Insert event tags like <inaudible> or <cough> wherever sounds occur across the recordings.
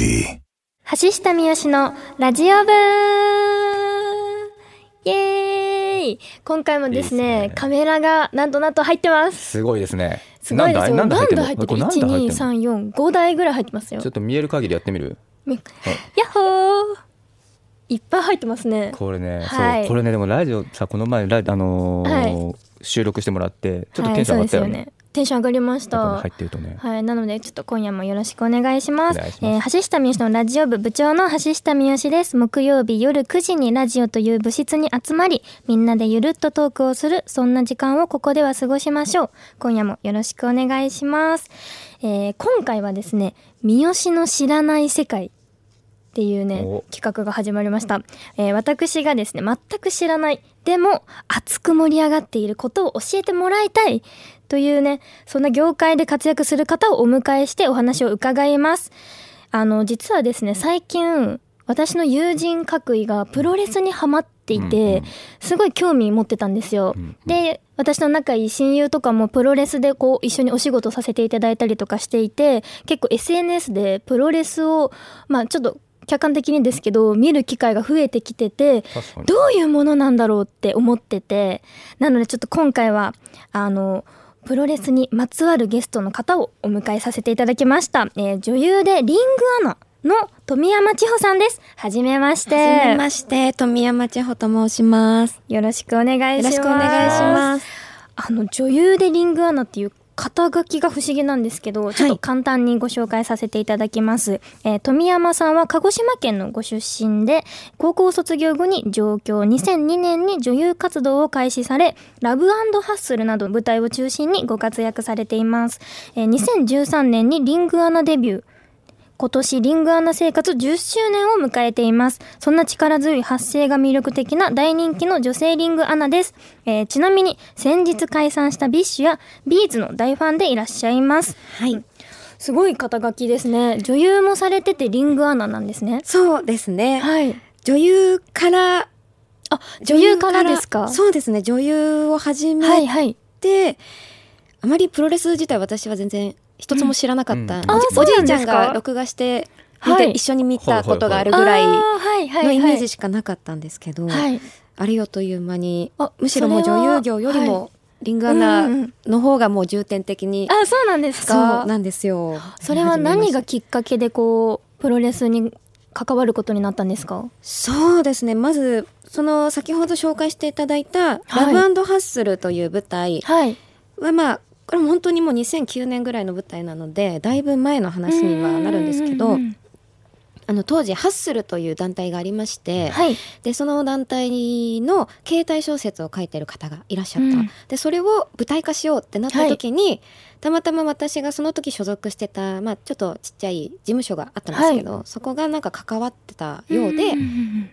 橋下三好のラジオ部。イエーイ。今回もですねいいですね。カメラがなんとなんと入ってます。すごいですね。すごいですよ。なんだ何台入ってるこれ何台入ってんの？12345台ぐらい入ってますよ。ちょっと見える限りやってみる？みやっほー。いっぱい入ってますね。これね、はい。そう。これねでもラジオさこの前ラあのーは収録してもらってちょっとはいテンション上がったよね。そうですよねテンション上がりました入ってるとね。はい、なのでちょっと今夜もよろしくお願いします。ますえー橋下三好のラジオ部部長の橋下三好です。木曜日夜9時にラジオという部室に集まり、みんなでゆるっとトークをする、そんな時間をここでは過ごしましょう。今夜もよろしくお願いします。えー今回はですね、三好の知らない世界っていうねお。企画が始まりました、えー私がですね全く知らないでも熱く盛り上がっていることを教えてもらいたいというねそんな業界で活躍する方をお迎えしてお話を伺います。あの実はですね最近私の友人各位がプロレスにハマっていて、すごい興味持ってたんですよ、で私の仲いい親友とかもプロレスでこう一緒にお仕事させていただいたりとかしていて結構 SNS でプロレスをまあちょっと客観的にですけど見る機会が増えてきてて。どういうものなんだろうって思っててなのでちょっと今回はあのプロレスにまつわるゲストの方をお迎えさせていただきました、えー女優でリングアナの富山千穂さんですはじめましてはじめまして、富山千穂と申します。よろしくお願いしますよろしくお願いします。あの女優でリングアナっていう肩書きが不思議なんですけど、ちょっと簡単にご紹介させていただきます。えー富山さんは鹿児島県のご出身で、高校卒業後に上京、2002年に女優活動を開始され、ラブハッスルなど舞台を中心にご活躍されています。えー2013年にリングアナデビュー。今年リングアナ生活10周年を迎えています。そんな力強い発声が魅力的な大人気の女性リングアナです。えーちなみに先日解散した BiSH や B'z の大ファンでいらっしゃいます。はい。すごい肩書きですね。女優もされててリングアナなんですね。そうですね。はい。女優から、あ、女優からですか？そうですね。女優を始めて、はいはい。あまりプロレス自体私は全然一つも知らなかった。うんあおじいちゃんが録画して、見はいて一緒に見たことがあるぐらいあーはいはいはい。のイメージしかなかったんですけど、はい。あれよという間にあ、むしろもう女優業よりはもリングアナの方がもう重点的に、あ、そうなんですそうかなんですよ。それは何がきっかけでこう、プロレスに関わることになったんですか？そうですねまずその先ほど紹介していただいた「はいラブハッスル」という舞台はい。はまあこれも本当にもう2009年ぐらいの舞台なのでだいぶ前の話にはなるんですけどあの当時ハッスルという団体がありまして、はい。でその団体の携帯小説を書いてる方がいらっしゃった、うん。でそれを舞台化しようってなった時に、たまたま私がその時所属してた、まあ、ちょっとちっちゃい事務所があったんですけど、そこがなんか関わってたようで、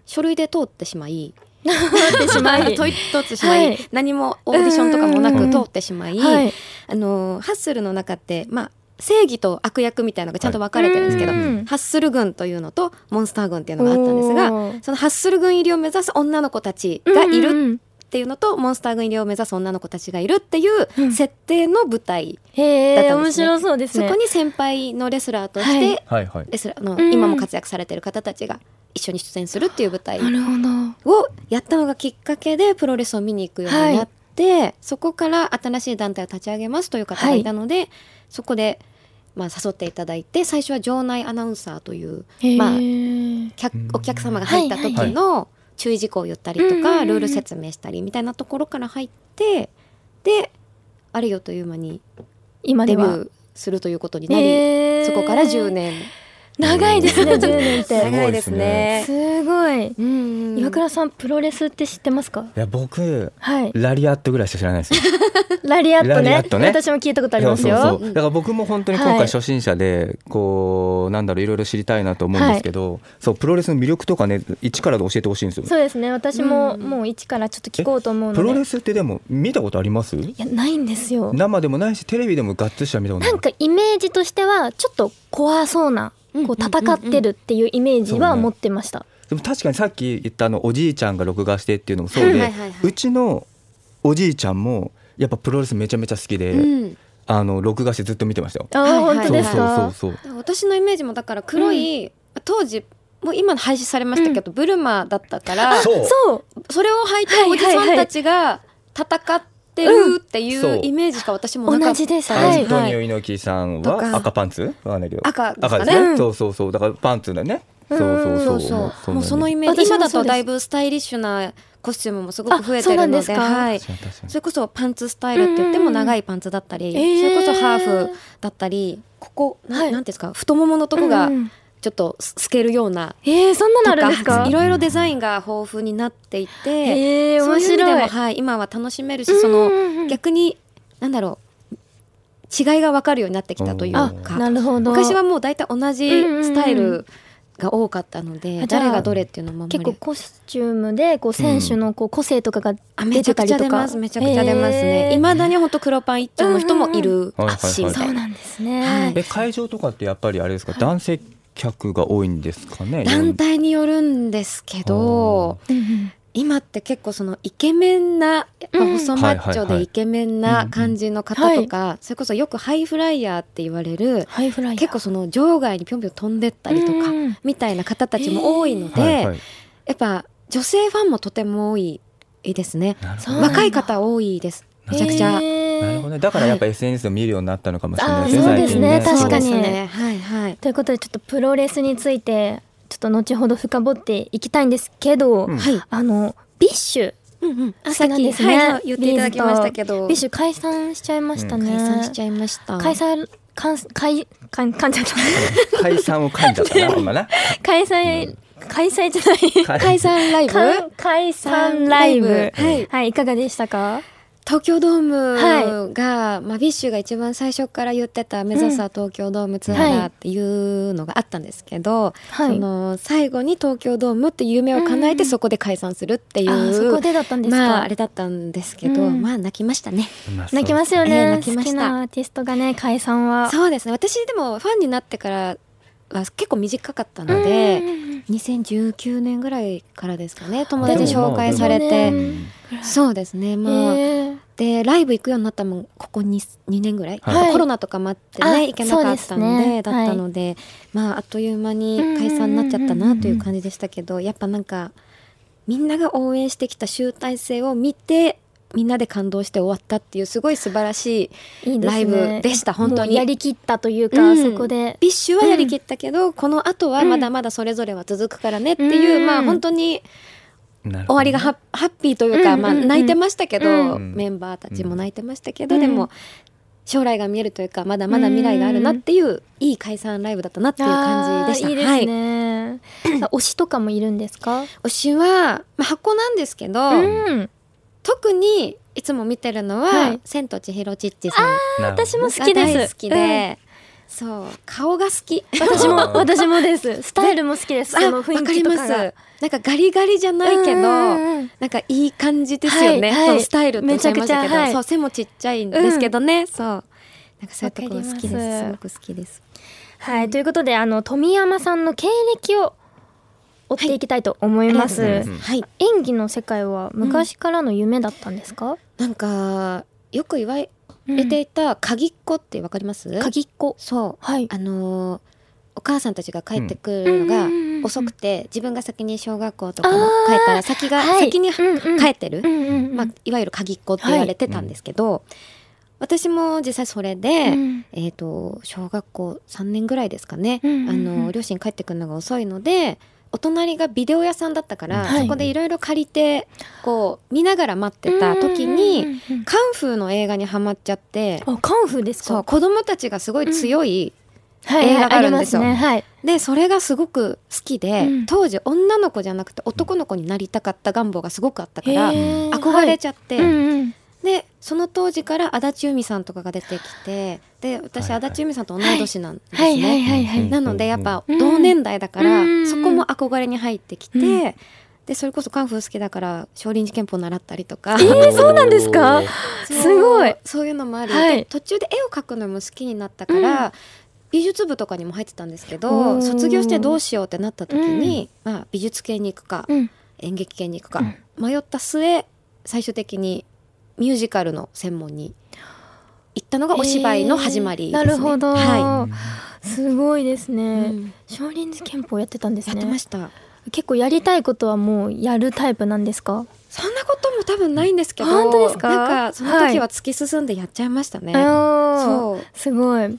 書類で通ってしまい通ってしまい通ってしまい、はい。何もオーディションとかもなく通ってしまい、はい。あのハッスルの中ってまあ正義と悪役みたいなのがちゃんと分かれてるんですけど、うんハッスル軍というのとモンスター軍っていうのがあったんですがそのハッスル軍入りを目指す女の子たちがいるっていうのと、モンスター軍入りを目指す女の子たちがいるっていううん。設定の舞台、だったんですね。白そうですね。そこに先輩のレスラーとして、はい。はいはい。レスラーのうん。今も活躍されてる方たちが一緒に出演するっていう舞台なるほど。をやったのがきっかけでプロレスを見に行くようになって、そこから新しい団体を立ち上げますという方がいたので、そこで、まあ、誘っていただいて最初は場内アナウンサーという、まあ、へ客うん。お客様が入った時はいの注意事項を言ったりとかルール説明したりみたいなところから入ってであれよという間に今では。デビューするということになり、そこから10年長いですね、10年って。長いですね。すごい。うん岩倉さん、プロレスって知ってますか？いや僕はい。ラリアットぐらいしか知らないですよ。<laughs> ラリアットね私も聞いたことありますよ。だから僕も本当に今はい回初心者で、こうなんだろういろいろ知りたいなと思うんですけど、そうプロレスの魅力とかね一からで教えてほしいんですよ。そうですね。私もうんもう一からちょっと聞こうと思うので。プロレスってでも見たことあります？いや、ないんですよ。生でもないしテレビでもがっつりした見たことない。なんかイメージとしては、ちょっと怖そうな、こう戦ってるっていうイメージは持ってました。でも確かにさっき言ったあのおじいちゃんが録画してっていうのもそうで、はいはいはいはい。うちのおじいちゃんもやっぱプロレスめちゃめちゃ好きで、うん。あの録画してずっと見てましたよ。あー、はいはい本当ですか？そうそうそう。私のイメージもだから黒い、当時もう今廃止されましたけど、ブルマだったからそう。それを履いたおじさんたちが戦ってるっていそうう。イメージしか私もなかった。同じです。アはい。ントニオ猪木さんは赤パンツ？赤ですかね。赤ですね、うん。そうそうそう。だからパンツだね。そうそうそう。もうそのイメメージ今だとだいぶスタイリッシュなコスチュームもすごく増えてるのでなんですか？はい。それこそパンツスタイルって言っても長いパンツだったり、えー。それこそハーフだったりここな,、はい。なんていうんですか？太もものとこがうんちょっとす透けるようなえー、そんなのあとるんですか？いろいろデザインが豊富になっていて、えー、面そういう意味でも、白い。はい、今は楽しめるしその、うんうん。うん逆になんだろう違いが分かるようになってきたというあかなるほど。昔はもう大体同じスタイルが多かったので、あじゃあ誰がどれっていうのも結構コスチュームでこう選手のこう個性とかがあ出めちゃくちゃてたりとか出ますめちゃくちゃ出ますね。えー。いま、未だに本当黒パン一丁の人もいるうんうんうん。しみたいうなんですね、はい。え会場とかってやっぱりあれですか？男性客が多いんですかね団体によるんですけど今って結構そのイケメンなやっぱうん。細マッチョでイケメンな感じの方とか、それこそよくハイフライヤーって言われるハイフライヤー。結構その場外にぴょんぴょん飛んでったりとかうん。みたいな方たちも多いので、はいはい。やっぱ女性ファンもとても多いですね。若い方多いです。めちゃくちゃ。ほどね。だからやっぱ SNS を見るようになったのかもしれないですねそうですね。確かに。はいはい。ということでちょっとプロレスについてちょっと後ほど深掘っていきたいんですけど、あの BiSH。うんうん。さっききなんですね、言っていただきましたけど。 BiSH 解散しちゃいましたね、解散しちゃいました。解散かん解かんかんじゃった。解散を噛んじゃったな <laughs> 今な。開催、開催じゃない。解散。ライブ。か解散ライブ。はい。はいいかがでしたか？東京ドームはが、まあ、 BiSH が一番最初から言ってた目指すは東京ドームツアーだっていうのがあったんですけど、はい。その最後に東京ドームっていう夢を叶えてそこで解散するっていう、あそこでだったんですか、まああれだったんですけど、うん。まあ泣きましたね。泣きますよね、えー泣きました。好きなアーティストがね解散は。そうですね。私でもファンになってからは結構短かったので、うん。2019年ぐらいからですかね友あ。達に紹介されでてそうですねまあ、えー。でライブ行くようになったのもここ 2, 2年ぐらい、はい。コロナとかもあってあね行けなかったのでですね。だったので、まああっという間に解散になっちゃったなという感じでしたけどやっぱなんかみんなが応援してきた集大成を見てみんなで感動して終わったっていうすごい素晴らしいライブでした本当に。やりきったというか、うん。そこで。 BiSH はやりきったけど、この後はまだまだそれぞれは続くからねっていう、うん。まあ本当に終わりがハッハッピーというか、うんうんうん。まあ泣いてましたけど、うん。メンバーたちも泣いてましたけど、うん。でも将来が見えるというかまだまだ未来があるなっていう、いい解散ライブだったなっていう感じでした。いいです。はい、推しとかもいるんですか？推しは、まあ、箱なんですけど、うん特にいつも見てるのは、はい。千と千尋チッチさん。なるほど。私も好がきです。大好きで、そう顔が好き。私も <laughs> 私もです。スタイルも好きです。その雰囲気とかが。わかります。なんかガリガリじゃないけど、うんうんうん。なんかいい感じですよね。はいスタイルっておっしゃいましたけど、めちゃくちゃはい。そう背もちっちゃいんですけどね。そう。なんかそういうところ好きです。すごく好きです。はいということであの富山さんの経歴を追っていきたいと思います、はい。演技の世界は昔からの夢だったんですか、なんかよく言われていた鍵っ子ってわかります？鍵っ子。そう。はい。あのーお母さんたちが帰ってくるのがうん。うんうんうん遅くて自分が先に小学校とか帰ったら先がはい。先にうんうん。帰ってる？うんうんうん。まあ、いわゆる鍵っ子って言われてたんですけど、私も実際それで、うん。えー、と小学校3年ぐらいですかね、うんうんうんあの両親帰ってくるのが遅いのでお隣がビデオ屋さんだったから、はいそこでい。ろいろ借りてこう見ながら待ってた時に、カンフーの映画にハマっちゃって。あカンフーですか？そう子供たちがすごい強い、はい映画があるんですよ。りますね。はい。でそれがすごく好きで、うん。当時女の子じゃなくて男の子になりたかった願望がすごくあったから、憧れちゃって、はい。うんうんでその当時から足立由美さんとかが出てきてで私、はいはい。足立由美さんと同い年なんですね。なのでやっぱうん同年代だから、うんそこも憧れに入ってきて、うん。でそれこそカンフー好きだから少林寺拳法習ったりとか、えーそうなんですか？すごい。そういうのもあり、はい。で途中で絵を描くのも好きになったから、美術部とかにも入ってたんですけおどー。卒業してどうしようってなった時に、まあ、美術系に行くか、うん。演劇系に行くか、迷った末最終的にミュージカルの専門に行ったのがお芝居の始まりですね、えーなるほど、はすごいですい、ね、うん。少林寺拳法やってたんですやっねてました。結構やりたいことはもうやるタイプなんですか？そんなことも多分ないんですけど本当ですか？なんかその時は突き進んでやっちゃいましたね、あーそう。すごい。はい。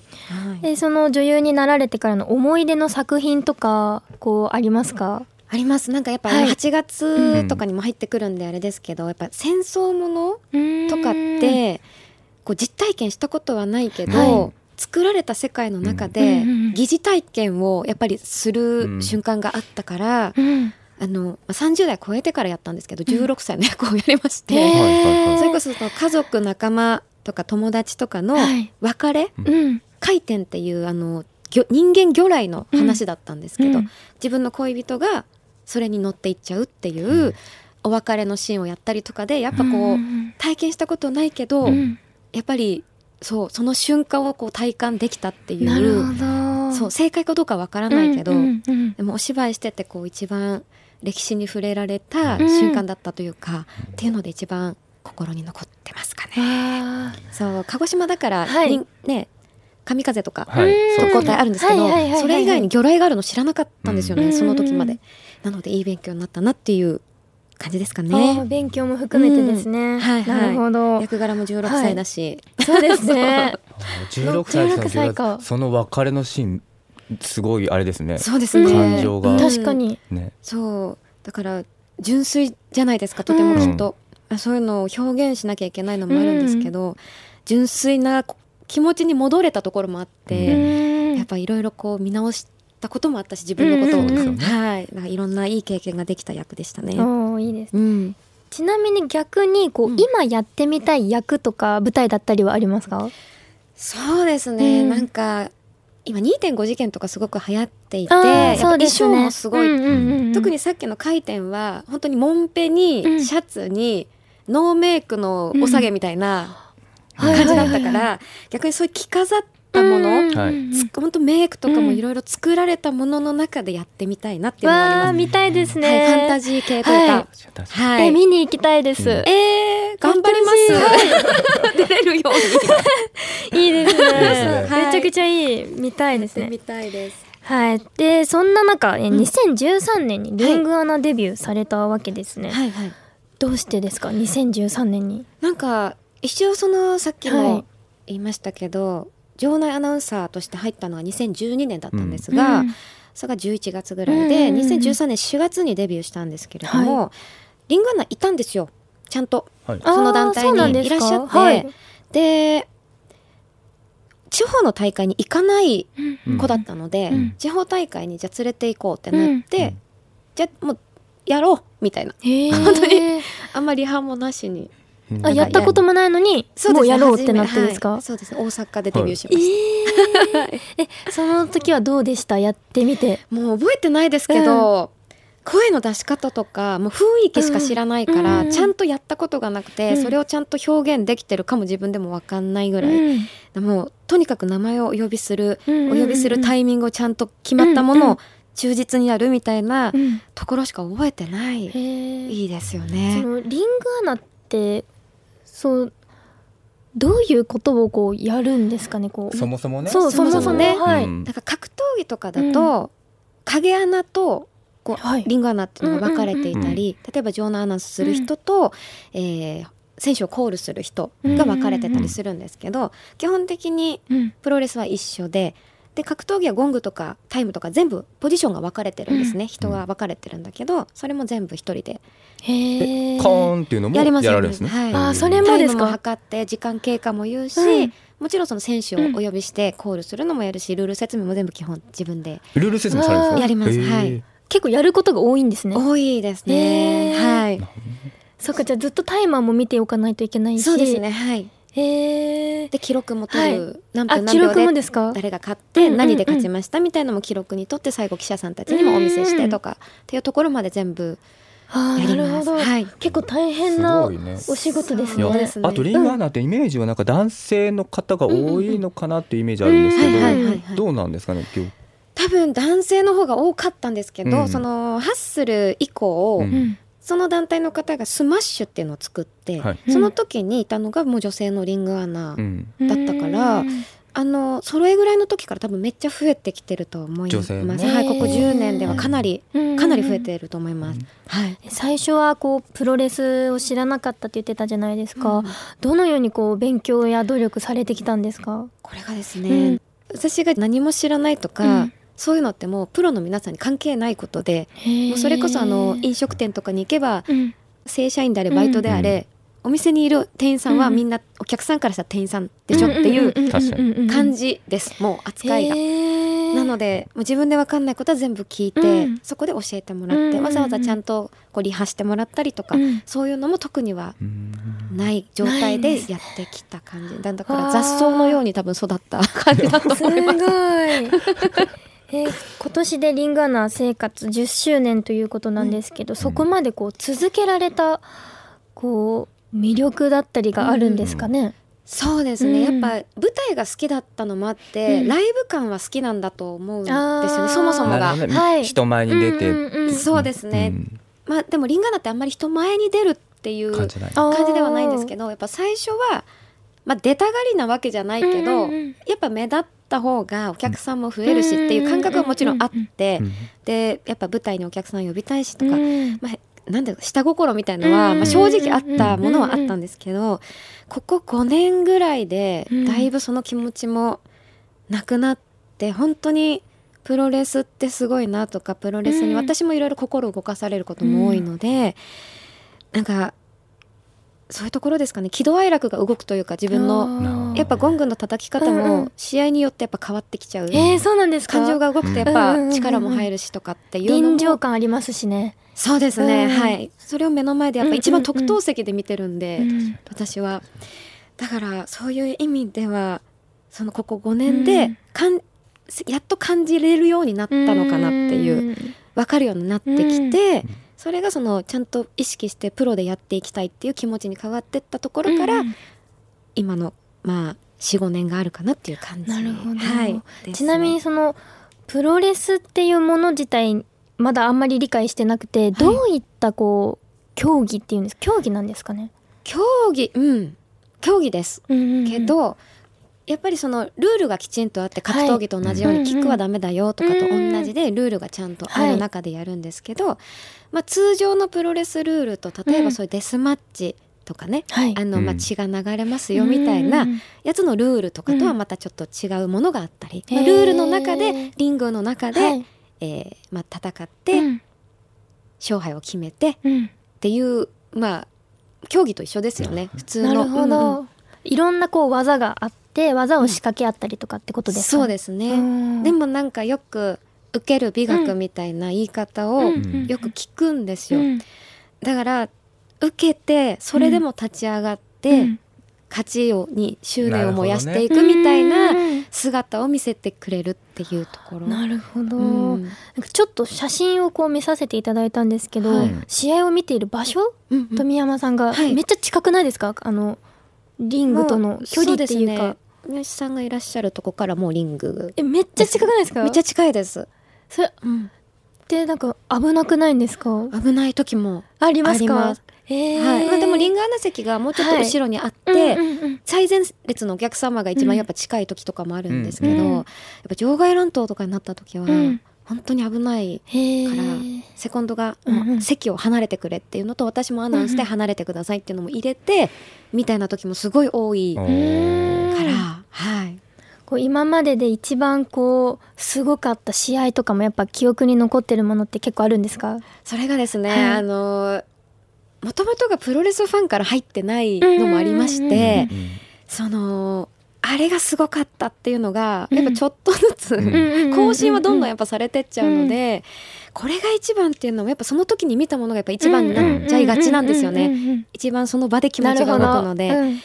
でその女優になられてからの思い出の作品とかこうありますか？あります。なんかやっぱはい。8月とかにも入ってくるんであれですけど、やっぱ戦争ものとかってこう実体験したことはないけど、はい。作られた世界の中うん。でうんうん疑似体験をやっぱりする瞬間があったから、うん。あのまあ30代超えてからやったんですけど16歳の役をやりまして、へーはいはいはい。それこそその家族仲間とか友達とかのはい。別れ、うん。回転っていうあの魚人間魚雷の話だったんですけど、うん。自分の恋人がそれに乗っていっちゃうっていうお別れのシーンをやったりとかでやっぱこう、ん体験したことないけど、うん。やっぱりそうその瞬間をこう体感できたっていうそう正解かどうかわからないけど、でもお芝居しててこう一番歴史に触れられたうん。瞬間だったというか、っていうので一番心に残ってますかね。あそう鹿児島だから、はい。にね神風とか特攻隊あるんですけど、はいはいはいはいそれ以外に魚雷があるの知らなかったんですよね、うん。その時まで。うん。なのでいい勉強になったなっていう感じですかね。勉強も含めてですね、うん。はいはい。なるほど。役柄も16歳だし、そうですね。<laughs> 16歳16歳か。その別れのシーンすごいあれですね。そうですね。感情が。うん。確かに。ね。そう。だから純粋じゃないですかとてもきっと、あそういうのを表現しなきゃいけないのもあるんですけど、純粋な気持ちに戻れたところもあって、やっぱいろいろこう見直したこともあったし自分のことを、うんうんうん。はい。なんかいろんないい経験ができた役でしたね。おーいいですうん、ちなみに逆にこう、うん。今やってみたい役とか舞台だったりはありますか？そうですね、うん。なんか今2.5次元とかすごく流行っていてあーやっぱ衣装もすごい、うんうんうん特にさっきの回転は本当にもんぺに、うん。シャツにノーメイクのお下げみたいなうん感じだったかはい。はいはいら逆にそういう着飾ったもの、本当メイクとかもいろいろ作られたものの中でやってみたいなっていうのがあります、わあ見たいですね、はい、ファンタジー系というか、はい。確かはい。え見に行きたいです、うん。えー、頑張ります。出れるように。<laughs> いいですね。はい。めちゃくちゃいい。見たいですね。見たいです。はい。でそんな中えん。2013年にリングアナデビューされたわけですね、はい。はい。どうしてですか？2013年に。なんか一応そのさっきはい。も言いましたけど、場内アナウンサーとして入ったのは2012年だったんですが、うん。それが11月ぐらいで、うんうんうん。2013年4月にデビューしたんですけれども、リングアナいたんですよ。ちゃんと。はい。その団体にいらっしゃって、はい。で地方の大会に行かないうん。子だったので、うん。地方大会にじゃあ連れて行こうってなって、うん。じゃあもうやろうみたいな。本当にあんまりリハもなしに。うんあやったこともないのにもうやろうってなってですか、はいそうですね大阪でデビューしまえした、ー。えその時はどうでした？やってみて。もう覚えてないですけど、声の出し方とかもう雰囲気しか知らないから、うん。ちゃんとやったことがなくて、うん。それをちゃんと表現できてるかも自分でも分かんないぐらい、うん。もうとにかく名前をお呼びする、うんお呼びするタイミングをちゃんと決まったものを忠実にやるみたいなうん。ところしか覚えてない、いいですよそね。のリングアナってそうどういうことをこうやるんですかねこう。そもそもね。そうそもそもね。はいうん。なんか格闘技とかだと、影穴とこう、はい。リングアナっていうのが分かれていたり、例えば場内アナウンスする人と、えー選手をコールする人が分かれてたりするんですけど、基本的にうん。プロレスは一緒でで格闘技はゴングとかタイムとか全部ポジションが分かれてるんですね、人が分かれてるんだけどそれも全部一人でへえコーンっていうのもややりますられるんですね。はい。あーそれもタイですか？ムも測って時間経過も言うし、うん。もちろんその選手をお呼びしてコールするのもやるしルール説明も全部基本自分でルール説明されるんですか。やります。はい。結構やることが多いんですね。多いですね。はい。そっかじゃあずっとタイマーも見ておかないといけないし。そうですね。はい。へえで記録も取る、はい。何分何秒で誰が勝って何で勝ちましたみたいなのも記録に取って最後記者さんたちにもお見せしてとかっていうところまで全部あーやります。なるほど、はい。結構大変なお仕事ですね。ね。あとリンガーナってイメージはなんか男性の方が多いのかなっていうイメージあるんですけうん。ど。どうなんですかね今日？多分男性の方が多かったんですけど、うん。そのハッスル以降、ううんんその団体の方がスマッシュっていうのを作って、はい。その時にいたのがもう女性のリングアナうん。だったからうんあのそれぐらいの時から多分めっちゃ増えてきてると思います、はい、ここへー10年ではかなりうん。かなり増えてると思います、うんはい。最初はこうプロレスを知らなかったって言ってたじゃないですか、うん。どのようにこう勉強や努力されてきたんですか？これがですね、うん。私が何も知らないとか、うんそういうのってもうプロの皆さんに関係ないことでもうそれこそあの飲食店とかに行けばうん。正社員であれバイトであれ、お店にいる店員さんはうん。みんなお客さんからしたら店員さんでしょっていう感じです、もう扱いが。なのでもう自分で分かんないことは全部聞いて、うん。そこで教えてもらって、うんうんうん。わざわざちゃんとこうリハしてもらったりとか、うん。そういうのも特にはうん。ない状態でやってきた感じ。だだから雑草のように多分育った感じだと思います。えー今年でリングアナ生活10周年ということなんですけど、そこまでこう続けられたこう魅力だったりがあるんですかね、そうですね、うん。やっぱ舞台が好きだったのもあって、うん。ライブ感は好きなんだと思うんですよね。そもそもが。はい。人前に出てうんうんうんそうですね、うん。まあでもリンガーナってあんまり人前に出るっていう感じではないんですけどやっぱ最初は、まあ、出たがりなわけじゃないけど、うんうんうん。やっぱ目立った方がお客さんも増えるしっていう感覚はもちろんあって、うん。でやっぱ舞台にお客さん呼びたいしとか、うん。まあ、なんだ下心みたいのは、うん。まあ、正直あったものはあったんですけど、ここ5年ぐらいでうんだいぶその気持ちもなくなって本当にプロレスってすごいなとかプロレスにうん。私もいろいろ心動かされることも多いので、なんかそういうところですかね。喜怒哀楽が動くというか自分のやっぱゴングの叩き方うんうもん。試合によってやっぱ変わってきちゃう。えー、そうなんですか？感情が動くとやっうんうんうんぱうん。力も入るしとかっていう臨場感ありますしね、そうですね、うんはい。それを目の前でやっぱ一番特等席で見てるんで、うん私は。だからそういう意味ではそのここ5年で、うん。かんやっと感じれるようになったのかなっていう、分かるようになってきて、それがそのちゃんと意識してプロでやっていきたいっていう気持ちに変わってったところから、うん今のまあ45年があるかなっていう感じなるほど。はい。ちなみにそのプロレスっていうもの自体まだあんまり理解してなくて、どういったこう競技っていうんです競技なんですかね、競技うん。競技です。けど、やっぱりそのルールがきちんとあって格闘技と同じようはいにキックはダメだよとかとうん同じでルールがちゃんとある中でやるんですけど、まあ、通常のプロレスルールと例えばそういうデスマッチとかね、はい。あのまあうん血が流れますよみたいなうんやつのルールとかとはまたちょっと違うものがあったり、まあルールの中でリングの中で、はい。えーまあ、戦ってうん。勝敗を決めてっうん。ていうまあ競技と一緒ですよね。普通の。なるほうんど、うんいろんなこう技があって技を仕掛け合ったりとかってことですか、そうですね、うん。でもなんかよく受ける美学みたいな言い方をうん。よく聞くんですよ、うん。だから受けてそれでも立ち上がって、うん。勝ちをに執念を燃やしていくみたいなうん姿を見せてくれるっていうところ。なるほど、うん。なんかちょっと写真をこう見させていただいたんですけど、はい。試合を見ている場所、うんうん。富山さんがはい。めっちゃ近くないですか？あのリングとの距離っていうか。三好さんがいらっしゃるとこからもうリング。えめっちゃ近くないですか？めっちゃ近いです、それってなんか危なくないんですか？危ない時もありますか？えー。はい。まあ、でもリングアナ席がもうちょっと後ろにあって、うんうんうん最前列のお客様が一番やっぱ近い時とかもあるんですけど、うん。やっぱ場外乱闘とかになった時はうん本当に危ないへから、ーセコンドが、席を離れてくれっていうのと私もアナウンスで離れてくださいっていうのも入れて、みたいな時もすごい多いから、はい。こう今までで一番こうすごかった試合とかもやっぱ記憶に残ってるものって結構あるんですか？それがですね、はい。あのもともとがプロレスファンから入ってないのもありまして、うん。そのあれがすごかったっていうのが、うん。やっぱちょっとずつ、うん。更新はどんどんやっぱされてっちゃうので、これが一番っていうのもやっぱその時に見たものがやっぱ一番になっちゃいがちなんですよね。ね一番その場で気持ちが動くので、うん。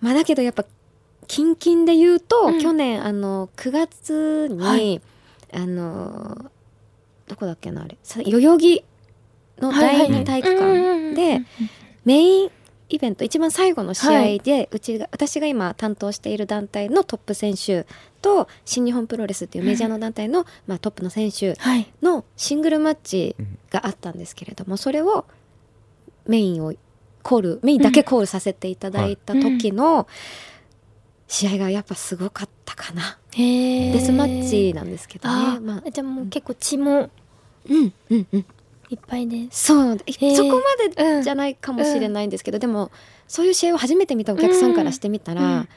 まあだけどやっぱ近々で言うと、うん。去年あの9月に、はい。あのどこだっけなあれ。さ代々木の第二体育館でメインイベント一番最後の試合で、うちが私が今担当している団体のトップ選手と新日本プロレスっていうメジャーの団体の、まあ、トップの選手はい。のシングルマッチがあったんですけれどもそれをメインをコールメインだけコールさせていただいた時の試合がやっぱすごかったかな、デスマッチなんですけどあね、まあ、じゃあもう結構血も。うん。うん。うんいっぱいでそう、ーそこまうん。でじゃないかもしれないんですけど、でもそういう試合を初めて見たお客さんからしてみたら、うん。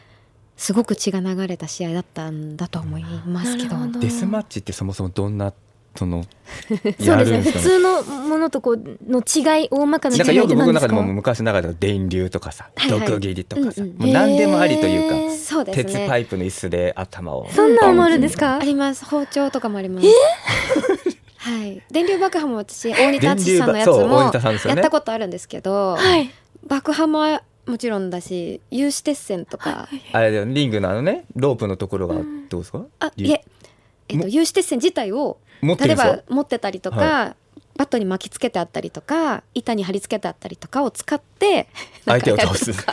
すごく血が流れた試合だったんだと思いますけど。デスマッチってそもそもどんなその <laughs> そうですね。やるんですかね普通のものとこうの違い大まかな違なんかよく僕の中でも昔の中では電流とかさ、はいはい。毒斬りとかさ、うんうん。もう何でもありというか、へーそうですね。鉄パイプの椅子で頭をそんなのもあるんですか？あります。包丁とかもありますはい。電流爆破も私 <laughs> 大仁田敦さんのやつもやったことあるんですけど、はい。爆破ももちろんだし有刺鉄線とか、あれだよリングのあのねロープのところがどうですか、ゆあいえ、えっと、有刺鉄線自体を例えば持ってたりとか、はバットに巻きつけてあったりとか板に貼り付けてあったりとかを使って <laughs> 相手を倒す。<laughs>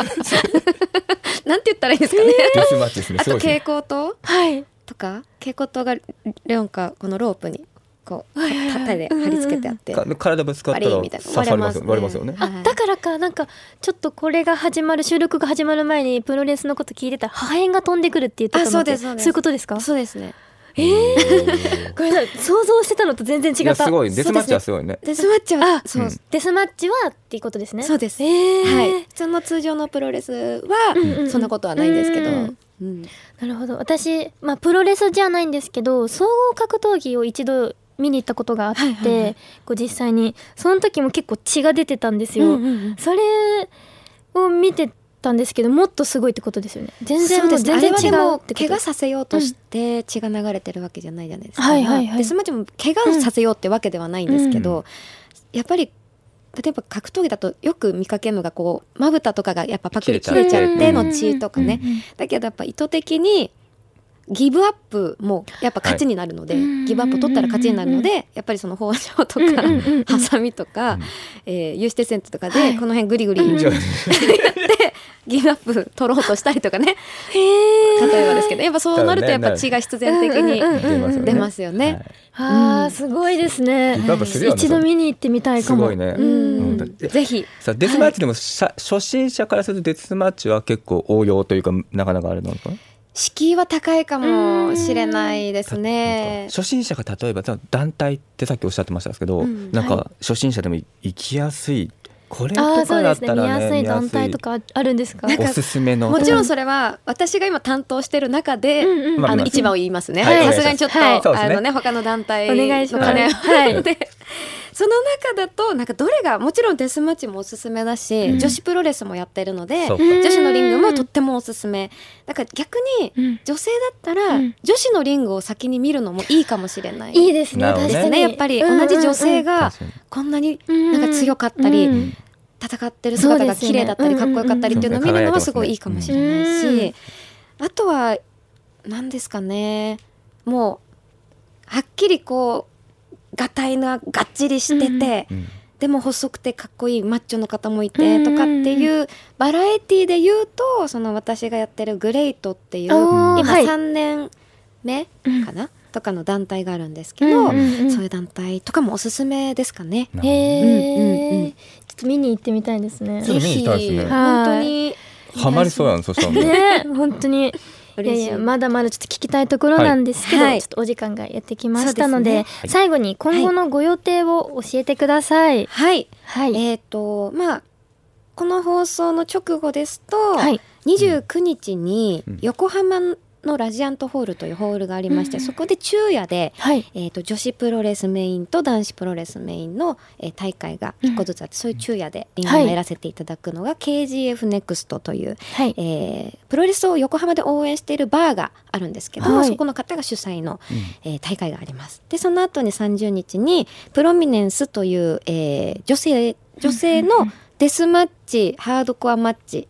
なんて言ったらいいんですかね、デスマッチですね。あと蛍光灯？はい。とか？蛍光灯がレオンかこのロープにこうはいはいはい縦で貼り付けてあって。か体ぶつかったらバリーみたいな。刺さります割れますよね。はい。あだからかなんかちょっとこれが始まる収録が始まる前にプロレスのこと聞いてたら破片が飛んでくるって言ってたのあそうってですそうです。いうことですか？そうですね。えー、<laughs> ごめんなさい想像してたのと全然違いった。やすごい。デスマッチはそうすごいね。デスマッチはあそう、うん。デスマッチはっていうことですね。そうです。えー、はい。普通の通常のプロレスはうんうんうん。そんなことはないんですけど、うん。うん。なるほど。私、まあ、プロレスじゃないんですけど総合格闘技を一度見に行ったことがあって、はいはいはい。こう実際にその時も結構血が出てたんですよ、うんうんうん。それを見てたんですけどもっとすごいってことですよね。全然全然違あれはでもうって怪我させようとして血が流れてるわけじゃないじゃないですか、はいはいはい。デスマッチも怪我をさせようってわけではないんですけど、うん。やっぱり例えば格闘技だとよく見かけるのがこうまぶたとかがやっぱパクリ切れちゃっての血とかね、うんうんうん。だけどやっぱ意図的にギブアップもやっぱ勝ちになるので、はい。ギブアップ取ったら勝ちになるので、やっぱりその包丁とか、ハサミとか、うん。えー有刺鉄線とかはい。でこの辺グリグリうん。じゃあギブアップ取ろうとしたりとかね。例えばですけどやっぱそうなるとやっぱ血が必然的に出ますよね。はい。あすごいですね。一度見に行ってみたいかも。すごいね。ぜひ。さあデスマッチでもさ初心者からするとデスマッチは結構応用というかなかなかあれなのかな？敷居は高いかもしれないですね。初心者が例えば団体ってさっきおっしゃってましたけど、うん。なんはか初心者でも行きやすいこれあとあそうですね。かだったらね見やすい団体とかあるんですか？おすすめの。もちろんそれは私が今担当してる中で、うんうん。まあの一番を言いますね。はい。さすがにちょっと、はい。あのね他の団体お願いします。の金を。はい。<laughs> でその中だとなんかどれがもちろんデスマッチもおすすめだし、うん。女子プロレスもやってるので女子のリングもとってもおすすめ。だから逆にうん。女性だったら、うん。女子のリングを先に見るのもいいかもしれない。いいですね。確かに。ねやっぱり同じ女性がこんなにうんなんか強かったり、うん。戦ってる姿が綺麗だったりかっこよかったりっていうのを見るのはすごいいいかもしれないし、うん。あとは何ですかね。もうはっきりこうがたいががっちりしてて、うんでも細くてかっこいいマッチョの方もいてとかっていうバラエティで言うとその私がやってるグレイトっていう今おーはい。3年目かな、とかの団体があるんですけど、うんうんうんそういう団体とかもおすすめですかね。へえ、うんうんうん。ちょっと見に行ってみたいですね。ちょっと見に行きたいですね。ぜひ本当に。ハマりそうやんそしたら。ねね本当にいや嬉しい。いやまだまだちょっと聞きたいところなんですけど、はい。ちょっとお時間がやってきましたのでね。最後に今後のご予定を教えてください。はい、はい、えっ、とまあこの放送の直後ですと、はい。29日にうん。横浜のラジアントホールというホールがありまして、うんそこで昼夜で、はい。えー、と女子プロレスメインと男子プロレスメインの、えー大会が一個ずつあって、そういう昼夜でリングをやらせていただくのが KGF ネクストという、はい。えープロレスを横浜で応援しているバーがあるんですけど、はい。そこの方が主催の、うん。えー大会があります。でその後に30日にプロミネンスという、えー女性女性のデスマッチハードコアマッチ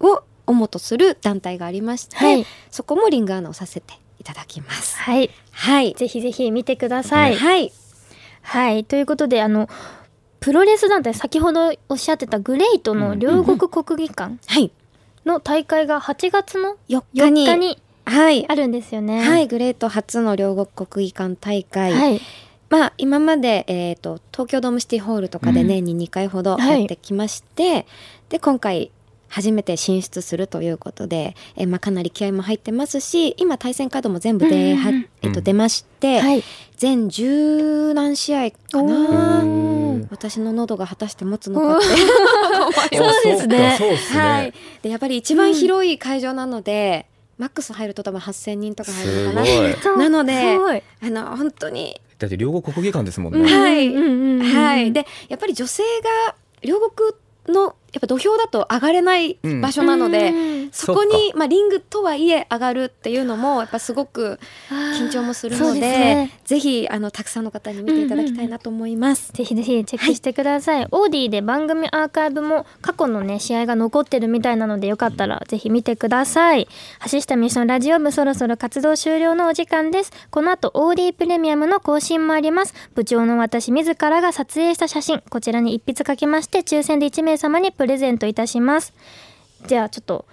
を主とする団体がありまして、はい。そこもリングアナをさせていただきます。はい。はい、ぜひぜひ見てください。はい、はい。ということであのプロレス団体先ほどおっしゃってたグレイトの両国国技館はい、の大会が8月の4 4日に日にはい。あるんですよね。はい、グレート初の両国国技館大会、はい。まあ今まで、えー、と東京ドームシティホールとかで年に2回ほどやってきまして、で今回初めて進出するということで、えーまあ、かなり気合も入ってますし今対戦カードも全部で、うんうんうんはえっと出まして、はい。全十何試合かおなー。私の喉が果たして持つのかって。<laughs> そうですね。はい、でやっぱり一番広い会場なので、マックス入ると多分8,000人とか入るのかな。すごい。そうなのであの本当にだって両国国技館ですもんうん。ね。はいうんうんうんうん。はい、でやっぱり女性が両国のやっぱ土俵だと上がれない場所なので、うん。そこにまあ、リングとはいえ上がるっていうのもやっぱすごく緊張もするのでね。ぜひあのたくさんの方に見ていただきたいなと思います。ぜひぜひチェックしてください、オーディで番組アーカイブも過去のね試合が残ってるみたいなのでよかったらぜひ見てください。橋下美のラジオ部そろそろ活動終了のお時間です。この後オーディプレミアムの更新もあります。部長の私自らが撮影した写真。こちらに一筆書きまして抽選で1名様にプレゼントいたします。じゃあちょっと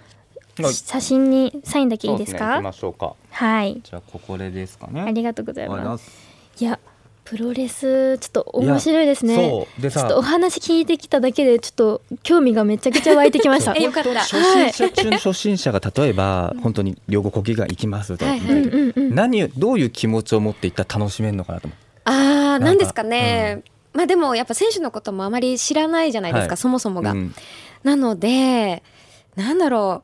はい。写真にサインだけいいですか？ね。行きましょうか。はい。じゃあここでですかね。ありがとうございまます。いやプロレスちょっと面白いですね。そう。でさちょっとお話聞いてきただけでちょっと興味がめちゃくちゃ湧いてきました。えよかった。初心者中の初心者が例えば本当に両国国技館行きますと、はい。うんうんうん何をどういう気持ちを持っていったら楽しめるのかなと思う。あかーなんですかね、まあでもやっぱ選手のこともあまり知らないじゃないですか、はい。そもそもが。うん。なのでなんだろ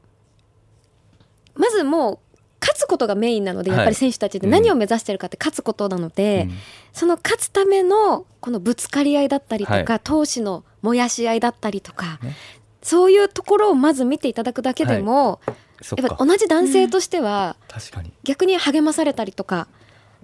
う。まずもう勝つことがメインなので、はい。やっぱり選手たちって何を目指してるかって勝つことなので、うん。その勝つためのこのぶつかり合いだったりとか、はい。闘志の燃やし合いだったりとか、ね。そういうところをまず見ていただくだけでも、やっぱ同じ男性としては確かに。逆に励まされたりとか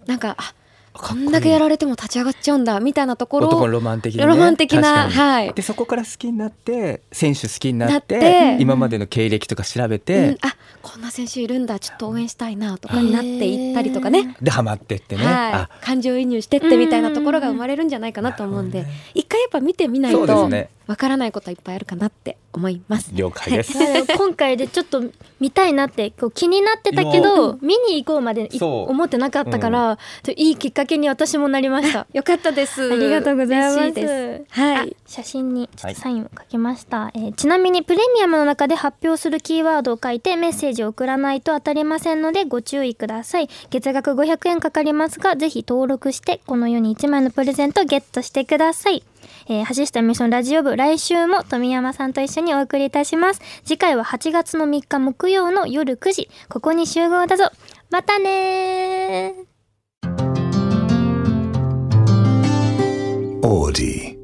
なんかあこんだけやられても立ち上がっちゃうんだみたいなところを男のロマン的な、ね、ロマン的なはい。でそこから好きになって選手好きになって今までの経歴とか調べうん。て、あこんな選手いるんだちょっと応援したいなとかになっていったりとかね、でハマってってね、はい、感情移入してってみたいなところが生まれるんじゃないかなと思うんで、一回やっぱ見てみないとそうですねわからないことはいっぱいあるかなって思います。了解です、<laughs> 今回でちょっと見たいなってこう気になってたけど見に行こうまで思ってなかったから、ちょいいきっかけに私もなりました。<laughs> よかったです。ありがとうございます。はい。あ写真にちょっとサインを書きました、えーちなみにプレミアムの中で発表するキーワードを書いてメッセージを送らないと当たりませんのでご注意ください。月額500円かかりますがぜひ登録してこのように1枚のプレゼントをゲットしてくださいえー、橋下美のラジオ部来週も富山さんと一緒にお送りいたします。次回は8月の3日木曜の夜9時ここに集合だぞ。またねー。オーディ。